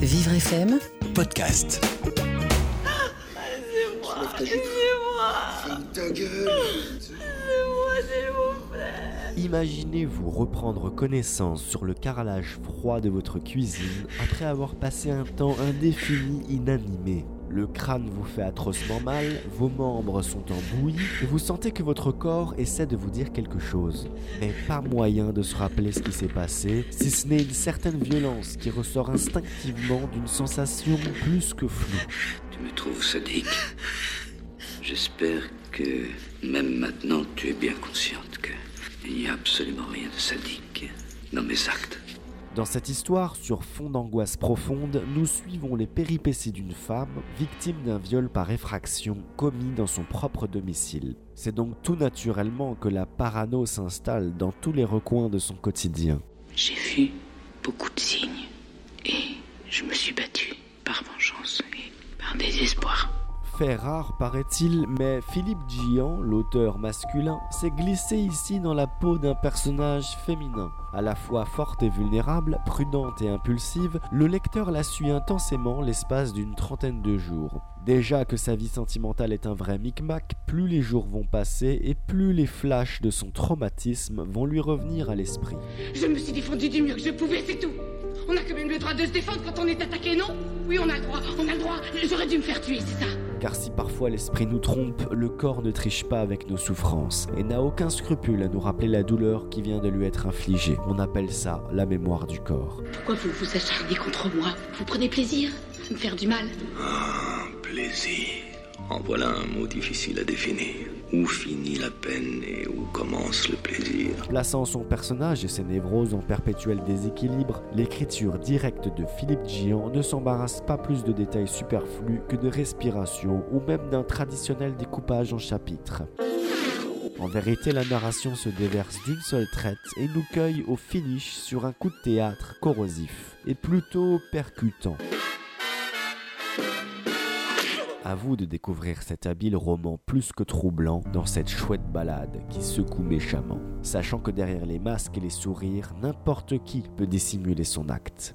Vivre FM podcast. Imaginez-vous reprendre connaissance sur le carrelage froid de votre cuisine après avoir passé un temps indéfini inanimé. Le crâne vous fait atrocement mal, vos membres sont en bouillie et vous sentez que votre corps essaie de vous dire quelque chose. Mais pas moyen de se rappeler ce qui s'est passé, si ce n'est une certaine violence qui ressort instinctivement d'une sensation plus que floue. Tu me trouves sadique. J'espère que même maintenant tu es bien consciente il n'y a absolument rien de sadique dans mes actes. Dans cette histoire sur fond d'angoisse profonde, nous suivons les péripéties d'une femme victime d'un viol par effraction commis dans son propre domicile. C'est donc tout naturellement que la parano s'installe dans tous les recoins de son quotidien. J'ai vu beaucoup de signes et je me suis battu par vengeance et par désespoir. Rare paraît-il, mais Philippe Gian, l'auteur masculin, s'est glissé ici dans la peau d'un personnage féminin. À la fois forte et vulnérable, prudente et impulsive, le lecteur la suit intensément l'espace d'une trentaine de jours. Déjà que sa vie sentimentale est un vrai micmac, plus les jours vont passer et plus les flashs de son traumatisme vont lui revenir à l'esprit. Je me suis défendu du mieux que je pouvais, c'est tout. On a quand même le droit de se défendre quand on est attaqué, non Oui, on a le droit, on a le droit. J'aurais dû me faire tuer, c'est ça car si parfois l'esprit nous trompe, le corps ne triche pas avec nos souffrances et n'a aucun scrupule à nous rappeler la douleur qui vient de lui être infligée. On appelle ça la mémoire du corps. Pourquoi vous vous acharnez contre moi? Vous prenez plaisir à me faire du mal? Ah, plaisir. En voilà un mot difficile à définir. Où finit la peine et où commence le plaisir? Plaçant son personnage et ses névroses en perpétuel déséquilibre, l'écriture directe de Philippe Gian ne s'embarrasse pas plus de détails superflus que de respiration ou même d'un traditionnel découpage en chapitres. En vérité, la narration se déverse d'une seule traite et nous cueille au finish sur un coup de théâtre corrosif et plutôt percutant. À vous de découvrir cet habile roman plus que troublant dans cette chouette balade qui secoue méchamment, sachant que derrière les masques et les sourires, n'importe qui peut dissimuler son acte.